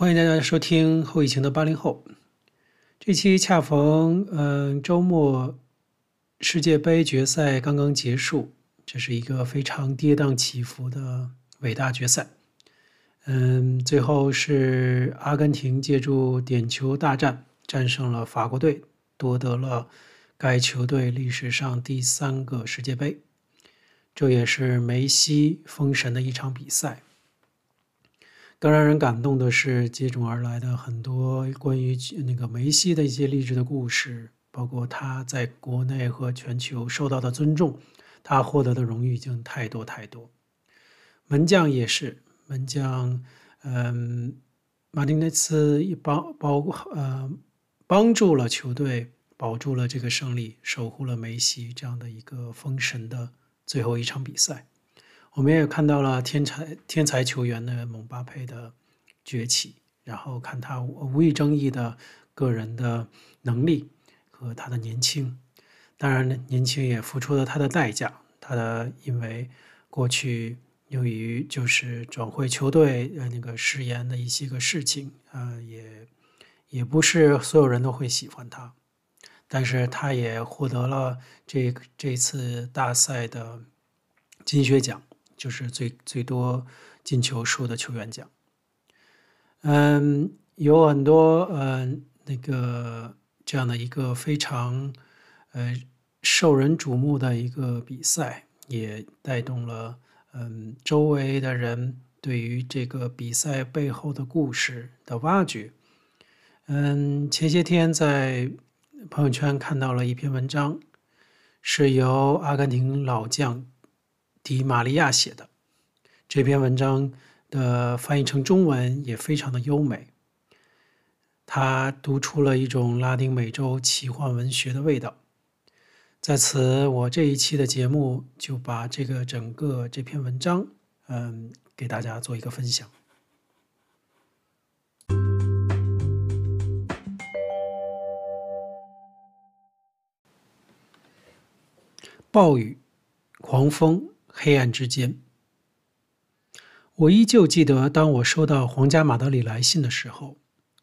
欢迎大家收听后疫情的八零后。这期恰逢嗯周末，世界杯决赛刚刚结束，这是一个非常跌宕起伏的伟大决赛。嗯，最后是阿根廷借助点球大战战胜了法国队，夺得了该球队历史上第三个世界杯。这也是梅西封神的一场比赛。更让人感动的是，接踵而来的很多关于那个梅西的一些励志的故事，包括他在国内和全球受到的尊重，他获得的荣誉已经太多太多。门将也是。门将，嗯，马丁内斯也帮保呃帮助了球队保住了这个胜利，守护了梅西这样的一个封神的最后一场比赛。我们也看到了天才天才球员的姆巴佩的崛起，然后看他无与争议的个人的能力和他的年轻。当然，年轻也付出了他的代价。他的因为过去。由于就是转会球队呃那个誓言的一些个事情，呃也也不是所有人都会喜欢他，但是他也获得了这这次大赛的金靴奖，就是最最多进球数的球员奖。嗯，有很多嗯那个这样的一个非常呃受人瞩目的一个比赛，也带动了。嗯，周围的人对于这个比赛背后的故事的挖掘。嗯，前些天在朋友圈看到了一篇文章，是由阿根廷老将迪玛利亚写的。这篇文章的翻译成中文也非常的优美，他读出了一种拉丁美洲奇幻文学的味道。在此，我这一期的节目就把这个整个这篇文章，嗯，给大家做一个分享。暴雨、狂风、黑暗之间，我依旧记得，当我收到皇家马德里来信的时候，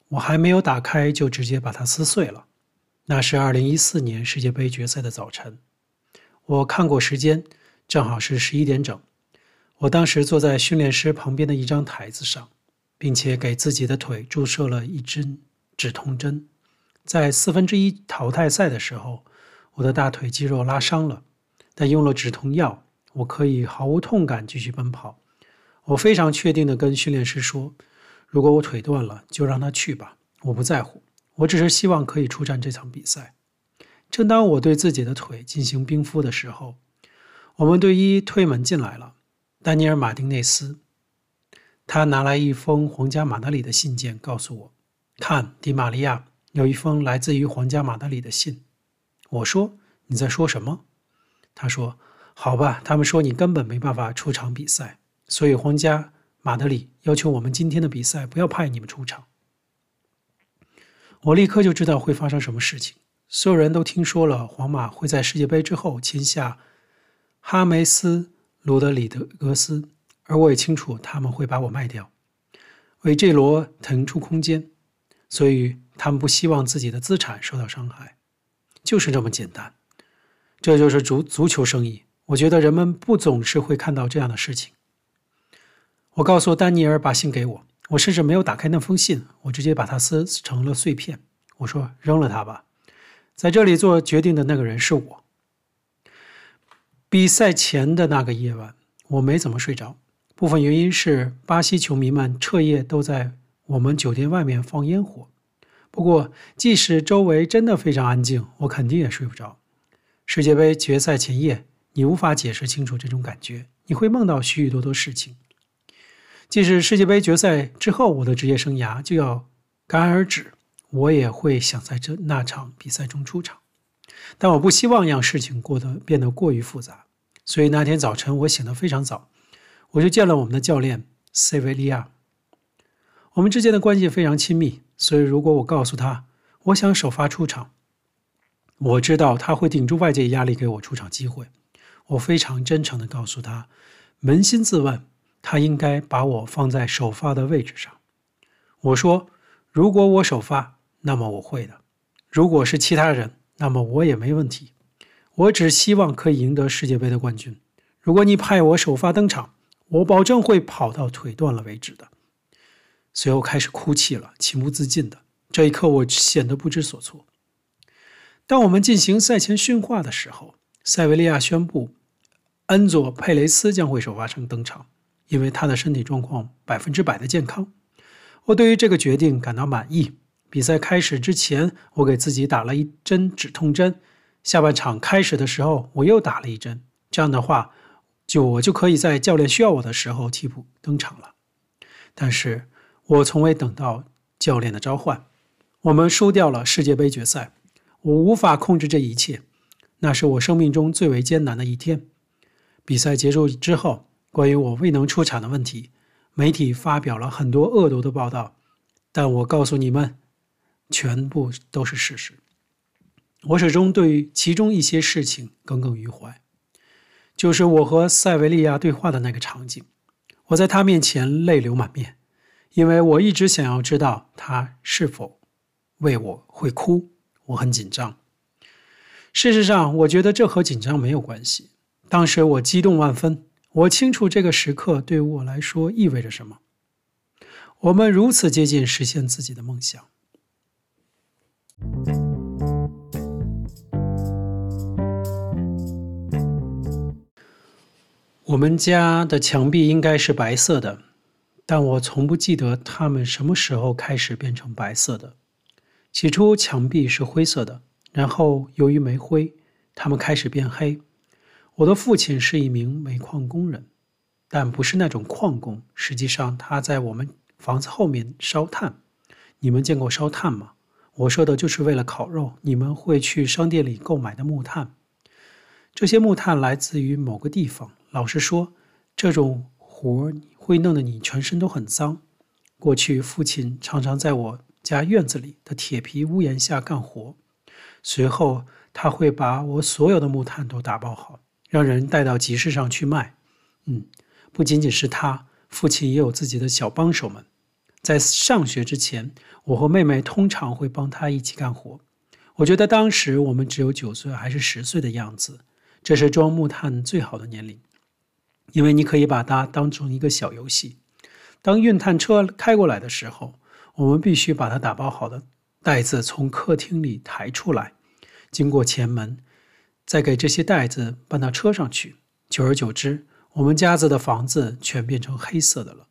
我还没有打开，就直接把它撕碎了。那是二零一四年世界杯决赛的早晨，我看过时间，正好是十一点整。我当时坐在训练师旁边的一张台子上，并且给自己的腿注射了一针止痛针。在四分之一淘汰赛的时候，我的大腿肌肉拉伤了，但用了止痛药，我可以毫无痛感继续奔跑。我非常确定地跟训练师说：“如果我腿断了，就让他去吧，我不在乎。”我只是希望可以出战这场比赛。正当我对自己的腿进行冰敷的时候，我们队医推门进来了，丹尼尔·马丁内斯。他拿来一封皇家马德里的信件，告诉我：“看，迪玛利亚，有一封来自于皇家马德里的信。”我说：“你在说什么？”他说：“好吧，他们说你根本没办法出场比赛，所以皇家马德里要求我们今天的比赛不要派你们出场。”我立刻就知道会发生什么事情。所有人都听说了，皇马会在世界杯之后签下哈梅斯·罗德里德格斯，而我也清楚他们会把我卖掉，为这罗腾出空间，所以他们不希望自己的资产受到伤害，就是这么简单。这就是足足球生意。我觉得人们不总是会看到这样的事情。我告诉丹尼尔把信给我。我甚至没有打开那封信，我直接把它撕成了碎片。我说：“扔了它吧。”在这里做决定的那个人是我。比赛前的那个夜晚，我没怎么睡着。部分原因是巴西球迷们彻夜都在我们酒店外面放烟火。不过，即使周围真的非常安静，我肯定也睡不着。世界杯决赛前夜，你无法解释清楚这种感觉，你会梦到许许多多事情。即使世界杯决赛之后，我的职业生涯就要戛然而止，我也会想在这那场比赛中出场。但我不希望让事情过得变得过于复杂，所以那天早晨我醒得非常早，我就见了我们的教练塞维利亚。我们之间的关系非常亲密，所以如果我告诉他我想首发出场，我知道他会顶住外界压力给我出场机会。我非常真诚地告诉他，扪心自问。他应该把我放在首发的位置上。我说：“如果我首发，那么我会的；如果是其他人，那么我也没问题。我只希望可以赢得世界杯的冠军。如果你派我首发登场，我保证会跑到腿断了为止的。”随后开始哭泣了，情不自禁的。这一刻，我显得不知所措。当我们进行赛前训话的时候，塞维利亚宣布，恩佐·佩雷斯将会首发成登场，因为他的身体状况百分之百的健康。我对于这个决定感到满意。比赛开始之前，我给自己打了一针止痛针。下半场开始的时候，我又打了一针。这样的话，就我就可以在教练需要我的时候替补登场了。但是我从未等到教练的召唤。我们输掉了世界杯决赛。我无法控制这一切，那是我生命中最为艰难的一天。比赛结束之后，关于我未能出场的问题，媒体发表了很多恶毒的报道，但我告诉你们，全部都是事实。我始终对其中一些事情耿耿于怀，就是我和塞维利亚对话的那个场景。我在他面前泪流满面，因为我一直想要知道他是否为我会哭。我很紧张。事实上，我觉得这和紧张没有关系。当时我激动万分，我清楚这个时刻对我来说意味着什么。我们如此接近实现自己的梦想。我们家的墙壁应该是白色的，但我从不记得它们什么时候开始变成白色的。起初墙壁是灰色的，然后由于煤灰，它们开始变黑。我的父亲是一名煤矿工人，但不是那种矿工。实际上，他在我们房子后面烧炭。你们见过烧炭吗？我说的就是为了烤肉，你们会去商店里购买的木炭。这些木炭来自于某个地方。老实说，这种活会弄得你全身都很脏。过去，父亲常常在我。家院子里的铁皮屋檐下干活，随后他会把我所有的木炭都打包好，让人带到集市上去卖。嗯，不仅仅是他，父亲也有自己的小帮手们。在上学之前，我和妹妹通常会帮他一起干活。我觉得当时我们只有九岁还是十岁的样子，这是装木炭最好的年龄，因为你可以把它当成一个小游戏。当运炭车开过来的时候，我们必须把它打包好的袋子从客厅里抬出来，经过前门，再给这些袋子搬到车上去。久而久之，我们家子的房子全变成黑色的了。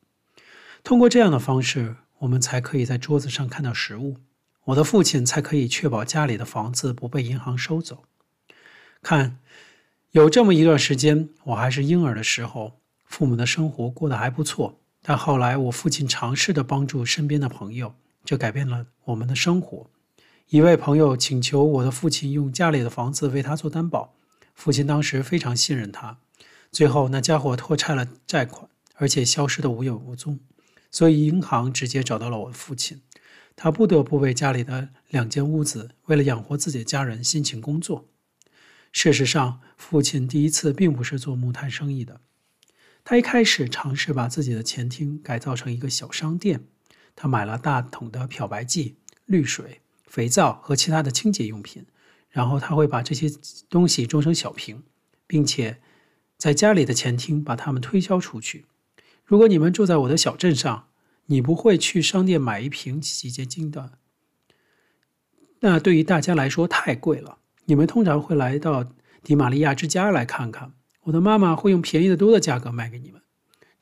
通过这样的方式，我们才可以在桌子上看到食物。我的父亲才可以确保家里的房子不被银行收走。看，有这么一段时间，我还是婴儿的时候，父母的生活过得还不错。但后来，我父亲尝试着帮助身边的朋友，这改变了我们的生活。一位朋友请求我的父亲用家里的房子为他做担保，父亲当时非常信任他。最后，那家伙拖欠了债款，而且消失得无影无踪，所以银行直接找到了我的父亲。他不得不为家里的两间屋子，为了养活自己的家人，辛勤工作。事实上，父亲第一次并不是做木炭生意的。他一开始尝试把自己的前厅改造成一个小商店。他买了大桶的漂白剂、滤水、肥皂和其他的清洁用品，然后他会把这些东西装成小瓶，并且在家里的前厅把它们推销出去。如果你们住在我的小镇上，你不会去商店买一瓶洗洁精的，那对于大家来说太贵了。你们通常会来到迪玛利亚之家来看看。我的妈妈会用便宜得多的价格卖给你们。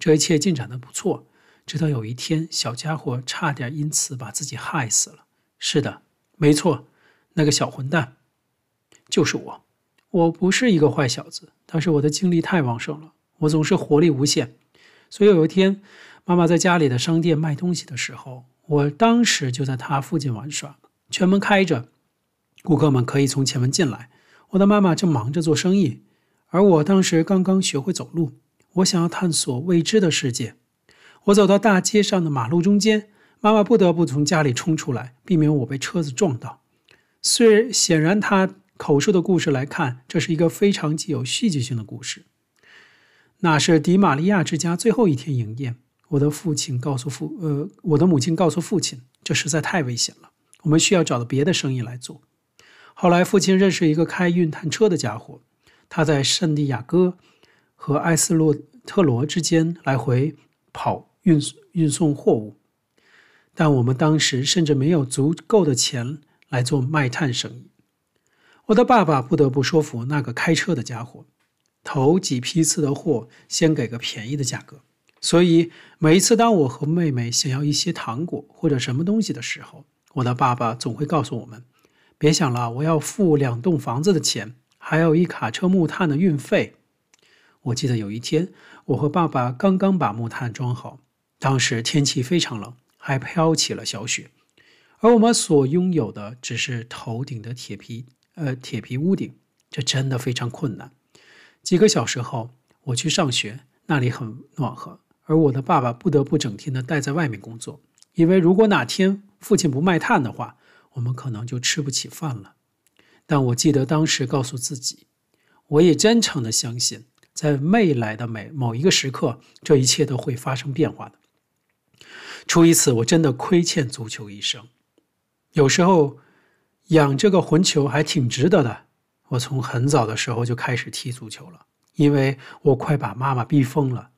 这一切进展的不错，直到有一天，小家伙差点因此把自己害死了。是的，没错，那个小混蛋就是我。我不是一个坏小子，但是我的精力太旺盛了，我总是活力无限。所以有一天，妈妈在家里的商店卖东西的时候，我当时就在她附近玩耍，全门开着，顾客们可以从前门进来。我的妈妈正忙着做生意。而我当时刚刚学会走路，我想要探索未知的世界。我走到大街上的马路中间，妈妈不得不从家里冲出来，避免我被车子撞到。虽然显然，她口述的故事来看，这是一个非常具有戏剧性的故事。那是迪玛利亚之家最后一天营业，我的父亲告诉父，呃，我的母亲告诉父亲，这实在太危险了，我们需要找到别的生意来做。后来，父亲认识一个开运炭车的家伙，他在圣地亚哥和埃斯洛特罗之间来回跑运运送货物。但我们当时甚至没有足够的钱来做卖炭生意。我的爸爸不得不说服那个开车的家伙，头几批次的货先给个便宜的价格。所以每一次当我和妹妹想要一些糖果或者什么东西的时候，我的爸爸总会告诉我们：“别想了，我要付两栋房子的钱，还有一卡车木炭的运费。”我记得有一天，我和爸爸刚刚把木炭装好，当时天气非常冷。还飘起了小雪，而我们所拥有的只是头顶的铁皮，呃，铁皮屋顶，这真的非常困难。几个小时后，我去上学，那里很暖和，而我的爸爸不得不整天的待在外面工作，因为如果哪天父亲不卖炭的话，我们可能就吃不起饭了。但我记得当时告诉自己，我也真诚的相信，在未来的每某一个时刻，这一切都会发生变化的。出于此，我真的亏欠足球一生。有时候养这个混球还挺值得的。我从很早的时候就开始踢足球了，因为我快把妈妈逼疯了。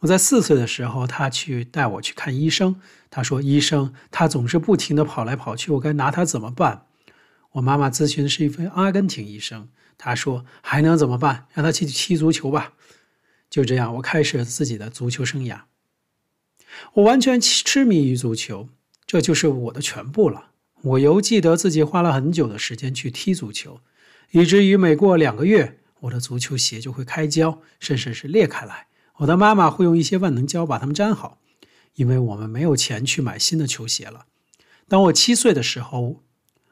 我在四岁的时候，她去带我去看医生。她说：“医生，他总是不停地跑来跑去，我该拿他怎么办？”我妈妈咨询的是一位阿根廷医生，他说：“还能怎么办？让他去踢足球吧。”就这样，我开始了自己的足球生涯。我完全痴迷于足球，这就是我的全部了。我犹记得自己花了很久的时间去踢足球，以至于每过两个月，我的足球鞋就会开胶，甚至是裂开来。我的妈妈会用一些万能胶把它们粘好，因为我们没有钱去买新的球鞋了。当我七岁的时候，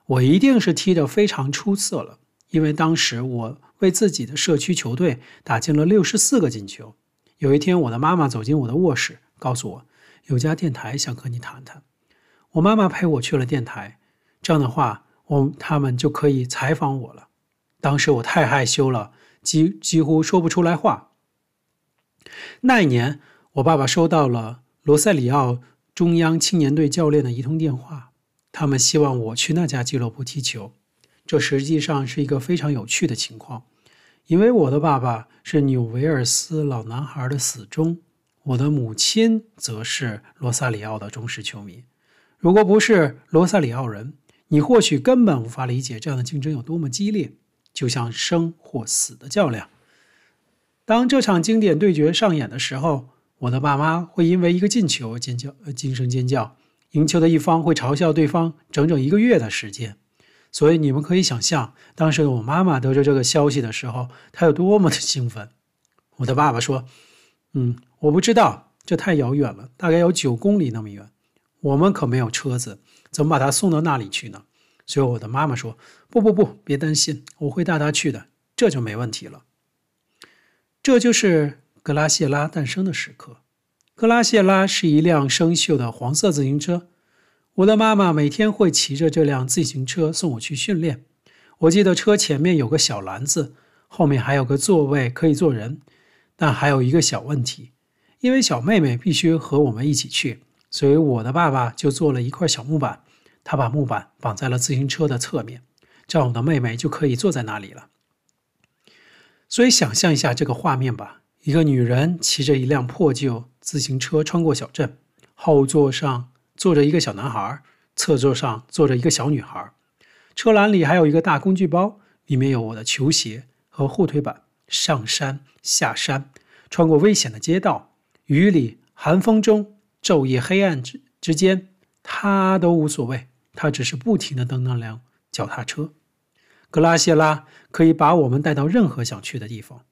我一定是踢得非常出色了，因为当时我为自己的社区球队打进了六十四个进球。有一天，我的妈妈走进我的卧室，告诉我，有家电台想和你谈谈。我妈妈陪我去了电台，这样的话，我他们就可以采访我了。当时我太害羞了，几几乎说不出来话。那一年，我爸爸收到了罗塞里奥中央青年队教练的一通电话，他们希望我去那家俱乐部踢球。这实际上是一个非常有趣的情况，因为我的爸爸是纽维尔斯老男孩的死忠。我的母亲则是罗萨里奥的忠实球迷。如果不是罗萨里奥人，你或许根本无法理解这样的竞争有多么激烈，就像生或死的较量。当这场经典对决上演的时候，我的爸妈会因为一个进球尖叫，呃，惊声尖叫。赢球的一方会嘲笑对方整整一个月的时间。所以你们可以想象，当时我妈妈得知这个消息的时候，她有多么的兴奋。我的爸爸说：“嗯。”我不知道，这太遥远了，大概有九公里那么远。我们可没有车子，怎么把他送到那里去呢？所以我的妈妈说：“不不不，别担心，我会带他去的，这就没问题了。”这就是格拉谢拉诞生的时刻。格拉谢拉是一辆生锈的黄色自行车。我的妈妈每天会骑着这辆自行车送我去训练。我记得车前面有个小篮子，后面还有个座位可以坐人，但还有一个小问题。因为小妹妹必须和我们一起去，所以我的爸爸就做了一块小木板，他把木板绑在了自行车的侧面，这样我的妹妹就可以坐在那里了。所以想象一下这个画面吧：一个女人骑着一辆破旧自行车穿过小镇，后座上坐着一个小男孩，侧座上坐着一个小女孩，车篮里还有一个大工具包，里面有我的球鞋和护腿板。上山下山，穿过危险的街道。雨里、寒风中、昼夜黑暗之之间，他都无所谓。他只是不停地蹬那辆脚踏车。格拉谢拉可以把我们带到任何想去的地方。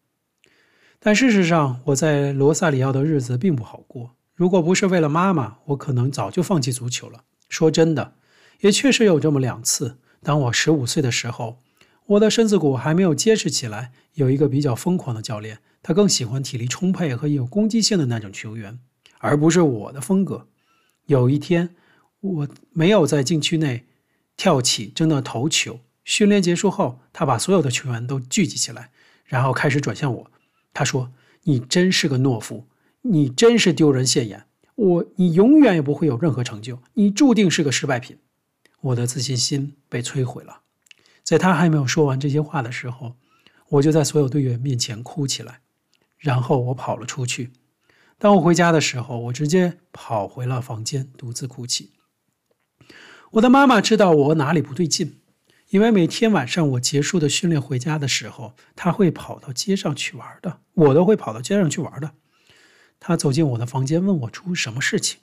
但事实上，我在罗萨里奥的日子并不好过。如果不是为了妈妈，我可能早就放弃足球了。说真的，也确实有这么两次。当我十五岁的时候，我的身子骨还没有结实起来，有一个比较疯狂的教练。他更喜欢体力充沛和有攻击性的那种球员，而不是我的风格。有一天，我没有在禁区内跳起争到头球。训练结束后，他把所有的球员都聚集起来，然后开始转向我。他说：“你真是个懦夫，你真是丢人现眼。我，你永远也不会有任何成就，你注定是个失败品。我的自信心被摧毁了。在他还没有说完这些话的时候，我就在所有队员面前哭起来，然后我跑了出去。当我回家的时候，我直接跑回了房间，独自哭泣。我的妈妈知道我哪里不对劲，因为每天晚上我结束的训练回家的时候，她会跑到街上去玩的，我都会跑到街上去玩的。她走进我的房间，问我出什么事情。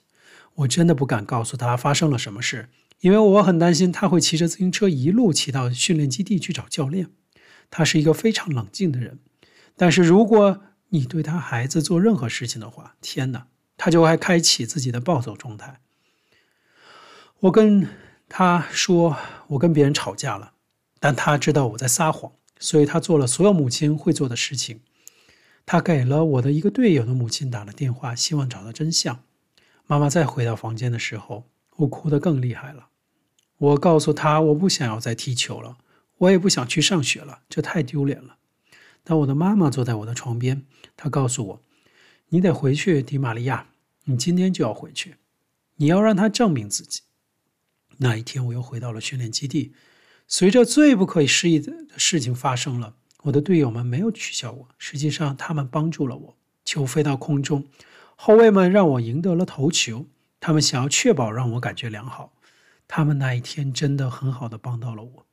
我真的不敢告诉她发生了什么事，因为我很担心她会骑着自行车一路骑到训练基地去找教练。她是一个非常冷静的人，但是如果你对他孩子做任何事情的话，天哪，他就会开启自己的暴走状态。我跟他说，我跟别人吵架了，但他知道我在撒谎，所以他做了所有母亲会做的事情。他给了我的一个队友的母亲打了电话，希望找到真相。妈妈再回到房间的时候，我哭得更厉害了。我告诉他，我不想要再踢球了，我也不想去上学了，这太丢脸了。但我的妈妈坐在我的床边，她告诉我：“你得回去，迪玛利亚，你今天就要回去，你要让他证明自己。”那一天，我又回到了训练基地，随着最不可思议的事情发生了。我的队友们没有取笑我，实际上他们帮助了我。球飞到空中，后卫们让我赢得了头球。他们想要确保让我感觉良好。他们那一天真的很好的帮到了我。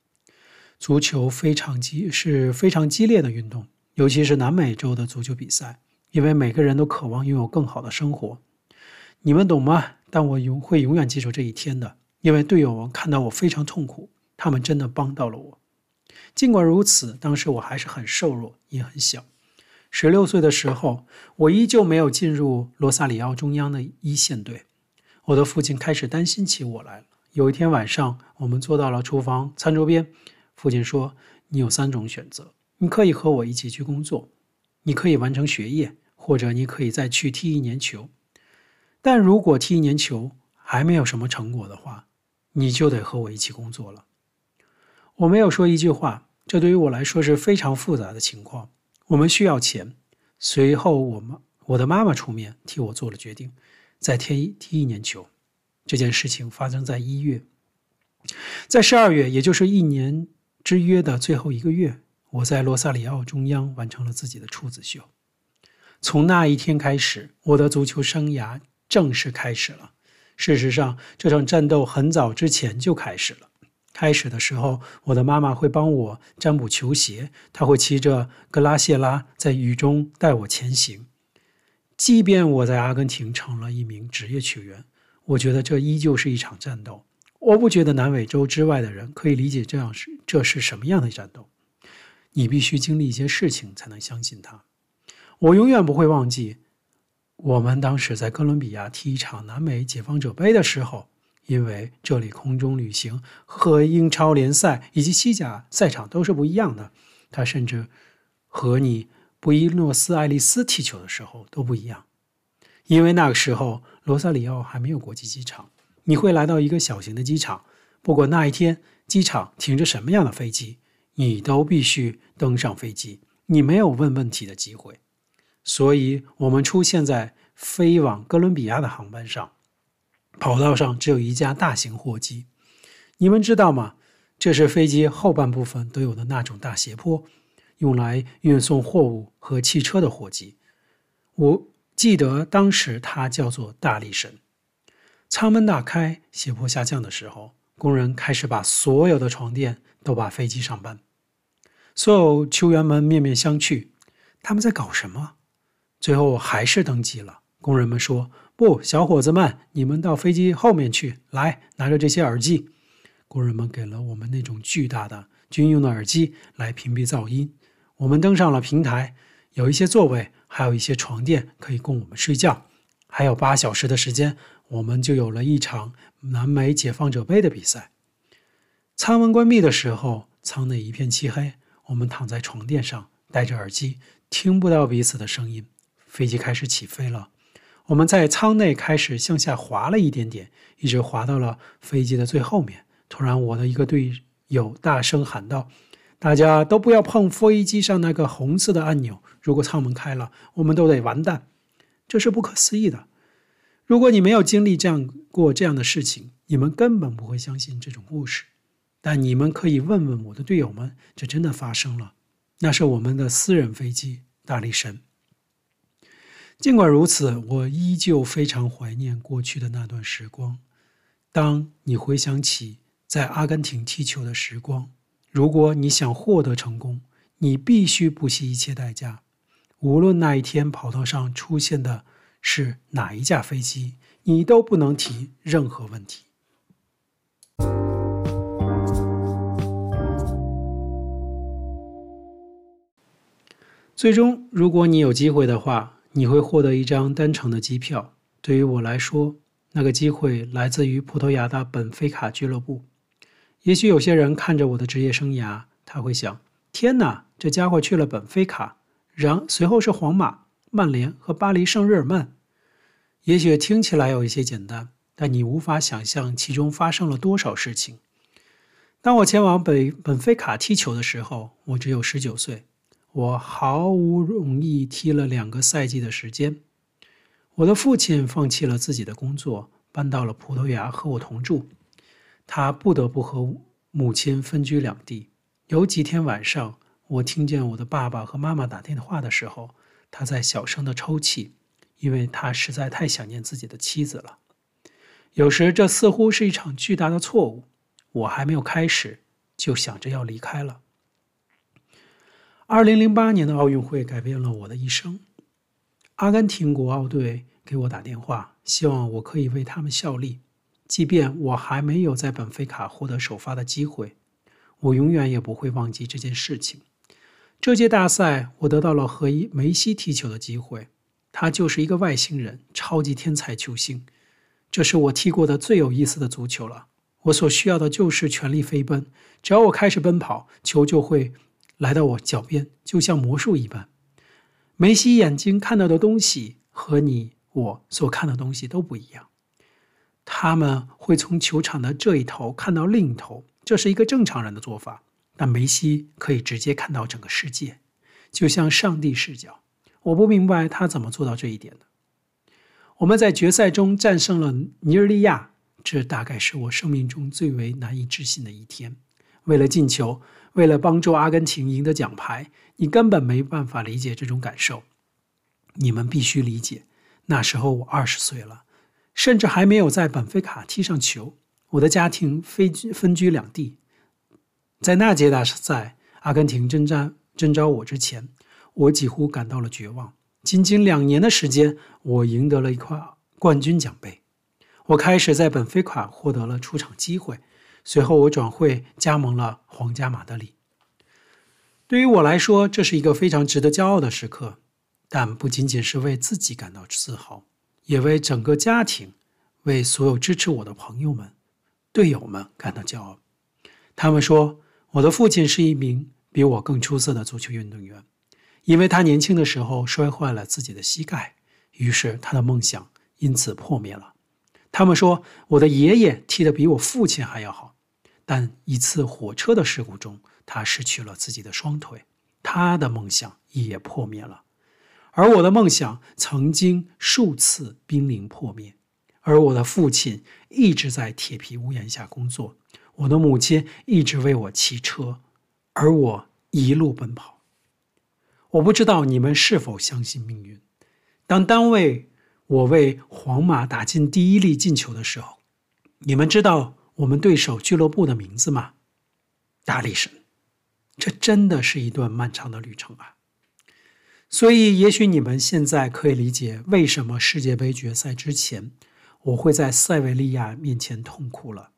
足球非常激，是非常激烈的运动，尤其是南美洲的足球比赛，因为每个人都渴望拥有更好的生活。你们懂吗？但我永会永远记住这一天的，因为队友们看到我非常痛苦，他们真的帮到了我。尽管如此，当时我还是很瘦弱，也很小。十六岁的时候，我依旧没有进入罗萨里奥中央的一线队。我的父亲开始担心起我来了。有一天晚上，我们坐到了厨房餐桌边，父亲说：“你有三种选择，你可以和我一起去工作，你可以完成学业，或者你可以再去踢一年球。但如果踢一年球还没有什么成果的话，你就得和我一起工作了。”我没有说一句话，这对于我来说是非常复杂的情况。我们需要钱。随后，我妈，我的妈妈出面替我做了决定，再踢踢一年球。这件事情发生在一月，在十二月，也就是一年之约的最后一个月，我在罗萨里奥中央完成了自己的处子秀。从那一天开始，我的足球生涯正式开始了。事实上，这场战斗很早之前就开始了。开始的时候，我的妈妈会帮我占卜球鞋，她会骑着格拉谢拉在雨中带我前行。即便我在阿根廷成了一名职业球员，我觉得这依旧是一场战斗。我不觉得南美洲之外的人可以理解这样是这是什么样的战斗。你必须经历一些事情才能相信他。我永远不会忘记，我们当时在哥伦比亚踢一场南美解放者杯的时候。因为这里空中旅行和英超联赛以及西甲赛场都是不一样的，它甚至和你布宜诺斯艾利斯踢球的时候都不一样。因为那个时候罗萨里奥还没有国际机场，你会来到一个小型的机场，不管那一天机场停着什么样的飞机，你都必须登上飞机，你没有问问题的机会。所以，我们出现在飞往哥伦比亚的航班上。跑道上只有一架大型货机，你们知道吗？这是飞机后半部分都有的那种大斜坡，用来运送货物和汽车的货机。我记得当时它叫做大力神。舱门打开，斜坡下降的时候，工人开始把所有的床垫都把飞机上搬。所有球员们面面相觑，他们在搞什么？最后还是登机了。工人们说。不，小伙子们，你们到飞机后面去。来，拿着这些耳机。工人们给了我们那种巨大的军用的耳机来屏蔽噪音。我们登上了平台，有一些座位，还有一些床垫可以供我们睡觉。还有八小时的时间，我们就有了一场南美解放者杯的比赛。舱门关闭的时候，舱内一片漆黑，我们躺在床垫上，戴着耳机，听不到彼此的声音。飞机开始起飞了。我们在舱内开始向下滑了一点点，一直滑到了飞机的最后面。突然，我的一个队友大声喊道：“大家都不要碰飞机上那个红色的按钮！如果舱门开了，我们都得完蛋。”这是不可思议的。如果你没有经历这样过这样的事情，你们根本不会相信这种故事。但你们可以问问我的队友们，这真的发生了。那是我们的私人飞机“大力神”。尽管如此，我依旧非常怀念过去的那段时光。当你回想起在阿根廷踢球的时光，如果你想获得成功，你必须不惜一切代价。无论那一天跑道上出现的是哪一架飞机，你都不能提任何问题。最终，如果你有机会的话，你会获得一张单程的机票。对于我来说，那个机会来自于葡萄牙的本菲卡俱乐部。也许有些人看着我的职业生涯，他会想：天哪，这家伙去了本菲卡，然随后是皇马、曼联和巴黎圣日耳曼。也许听起来有一些简单，但你无法想象其中发生了多少事情。当我前往北本菲卡踢球的时候，我只有十九岁。我毫无容易踢了两个赛季的时间。我的父亲放弃了自己的工作，搬到了葡萄牙和我同住。他不得不和母亲分居两地。有几天晚上，我听见我的爸爸和妈妈打电话的时候，他在小声的抽泣，因为他实在太想念自己的妻子了。有时，这似乎是一场巨大的错误。我还没有开始，就想着要离开了。二零零八年的奥运会改变了我的一生。阿根廷国奥队给我打电话，希望我可以为他们效力。即便我还没有在本菲卡获得首发的机会，我永远也不会忘记这件事情。这届大赛，我得到了和梅西踢球的机会。他就是一个外星人，超级天才球星。这是我踢过的最有意思的足球了。我所需要的就是全力飞奔，只要我开始奔跑，球就会来到我脚边，就像魔术一般。梅西眼睛看到的东西和你我所看的东西都不一样。他们会从球场的这一头看到另一头，这是一个正常人的做法。但梅西可以直接看到整个世界，就像上帝视角。我不明白他怎么做到这一点的。我们在决赛中战胜了尼日利亚，这大概是我生命中最为难以置信的一天。为了进球。为了帮助阿根廷赢得奖牌，你根本没办法理解这种感受。你们必须理解，那时候我二十岁了，甚至还没有在本菲卡踢上球。我的家庭分居分居两地。在那届大赛，阿根廷征战征召我之前，我几乎感到了绝望。仅仅两年的时间，我赢得了一块冠军奖杯。我开始在本菲卡获得了出场机会。随后，我转会加盟了皇家马德里。对于我来说，这是一个非常值得骄傲的时刻，但不仅仅是为自己感到自豪，也为整个家庭、为所有支持我的朋友们、队友们感到骄傲。他们说，我的父亲是一名比我更出色的足球运动员，因为他年轻的时候摔坏了自己的膝盖，于是他的梦想因此破灭了。他们说，我的爷爷踢得比我父亲还要好。但一次火车的事故中，他失去了自己的双腿，他的梦想也破灭了。而我的梦想曾经数次濒临破灭。而我的父亲一直在铁皮屋檐下工作，我的母亲一直为我骑车，而我一路奔跑。我不知道你们是否相信命运。当单位我为皇马打进第一粒进球的时候，你们知道我们对手俱乐部的名字吗？大力神，这真的是一段漫长的旅程啊！所以，也许你们现在可以理解为什么世界杯决赛之前，我会在塞维利亚面前痛哭了。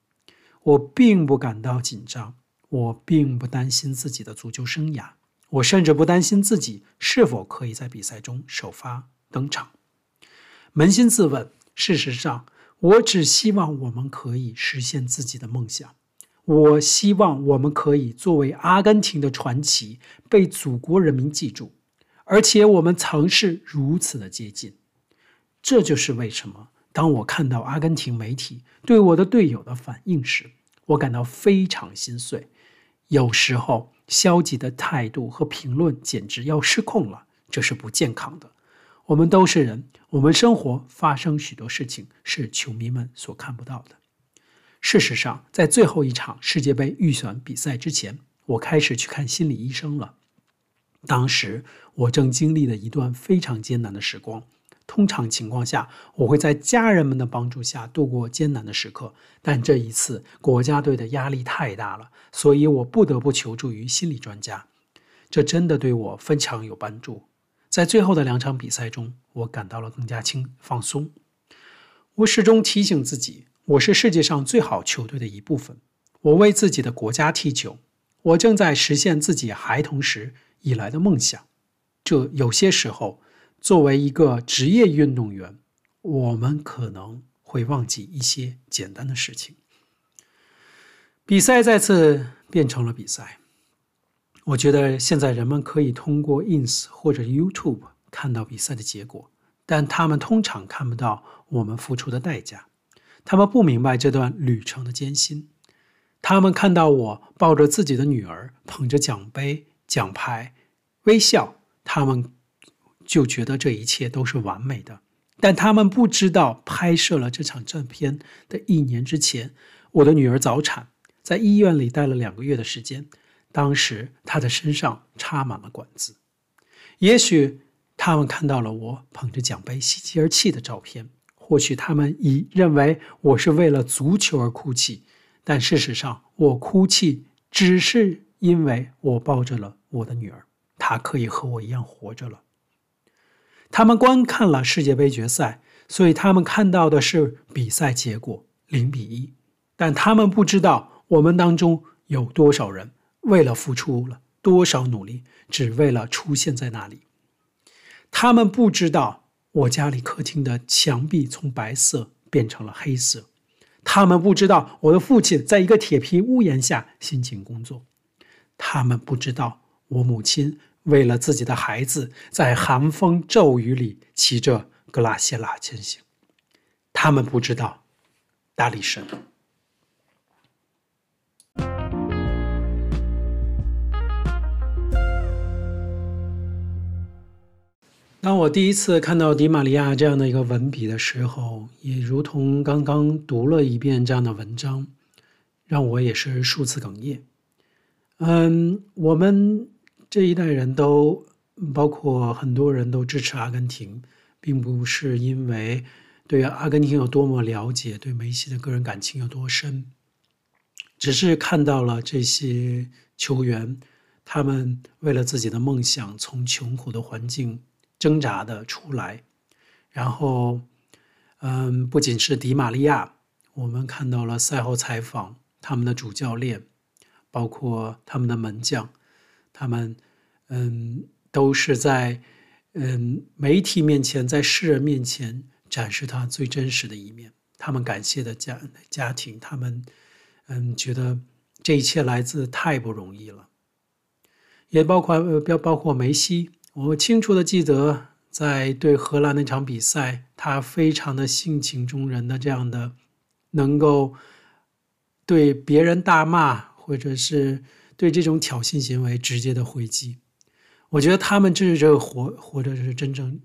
我并不感到紧张，我并不担心自己的足球生涯，我甚至不担心自己是否可以在比赛中首发登场。扪心自问，事实上。我只希望我们可以实现自己的梦想。我希望我们可以作为阿根廷的传奇被祖国人民记住，而且我们曾是如此的接近。这就是为什么当我看到阿根廷媒体对我的队友的反应时，我感到非常心碎。有时候，消极的态度和评论简直要失控了，这是不健康的。我们都是人，我们生活发生许多事情是球迷们所看不到的。事实上，在最后一场世界杯预选比赛之前，我开始去看心理医生了。当时我正经历了一段非常艰难的时光。通常情况下，我会在家人们的帮助下度过艰难的时刻，但这一次国家队的压力太大了，所以我不得不求助于心理专家。这真的对我非常有帮助。在最后的两场比赛中，我感到了更加轻放松。我始终提醒自己，我是世界上最好球队的一部分。我为自己的国家踢球，我正在实现自己孩童时以来的梦想。这有些时候。作为一个职业运动员，我们可能会忘记一些简单的事情。比赛再次变成了比赛。我觉得现在人们可以通过 Ins 或者 YouTube 看到比赛的结果，但他们通常看不到我们付出的代价。他们不明白这段旅程的艰辛。他们看到我抱着自己的女儿，捧着奖杯、奖牌，微笑。他们。就觉得这一切都是完美的，但他们不知道，拍摄了这场照片的一年之前，我的女儿早产，在医院里待了两个月的时间。当时她的身上插满了管子。也许他们看到了我捧着奖杯喜极而泣的照片，或许他们以认为我是为了足球而哭泣，但事实上，我哭泣只是因为我抱着了我的女儿，她可以和我一样活着了。他们观看了世界杯决赛，所以他们看到的是比赛结果零比一，但他们不知道我们当中有多少人为了付出了多少努力，只为了出现在那里。他们不知道我家里客厅的墙壁从白色变成了黑色，他们不知道我的父亲在一个铁皮屋檐下辛勤工作，他们不知道我母亲。为了自己的孩子，在寒风骤雨里骑着格拉谢拉前行，他们不知道大力神。当我第一次看到迪玛利亚这样的一个文笔的时候，也如同刚刚读了一遍这样的文章，让我也是数次哽咽。嗯，我们。这一代人都包括很多人都支持阿根廷，并不是因为对阿根廷有多么了解，对梅西的个人感情有多深，只是看到了这些球员，他们为了自己的梦想从穷苦的环境挣扎的出来，然后，嗯，不仅是迪玛利亚，我们看到了赛后采访他们的主教练，包括他们的门将。他们，嗯，都是在，嗯，媒体面前，在世人面前展示他最真实的一面。他们感谢的家家庭，他们，嗯，觉得这一切来自太不容易了。也包括，呃，包包括梅西。我清楚的记得，在对荷兰那场比赛，他非常的性情中人的这样的，能够对别人大骂，或者是。对这种挑衅行为直接的回击，我觉得他们这是这活活着是真正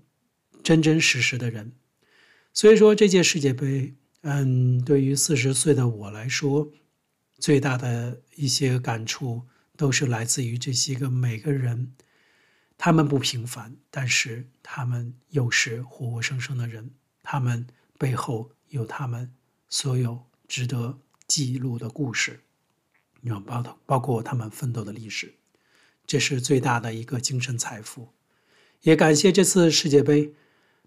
真真实实的人。所以说这届世界杯，嗯，对于四十岁的我来说，最大的一些感触都是来自于这些个每个人，他们不平凡，但是他们又是活活生生的人，他们背后有他们所有值得记录的故事。包包括他们奋斗的历史，这是最大的一个精神财富。也感谢这次世界杯，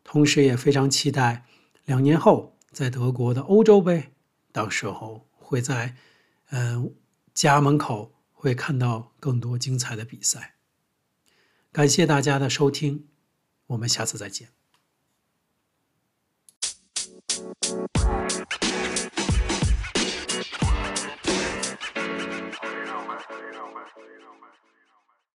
同时也非常期待两年后在德国的欧洲杯，到时候会在嗯家门口会看到更多精彩的比赛。感谢大家的收听，我们下次再见。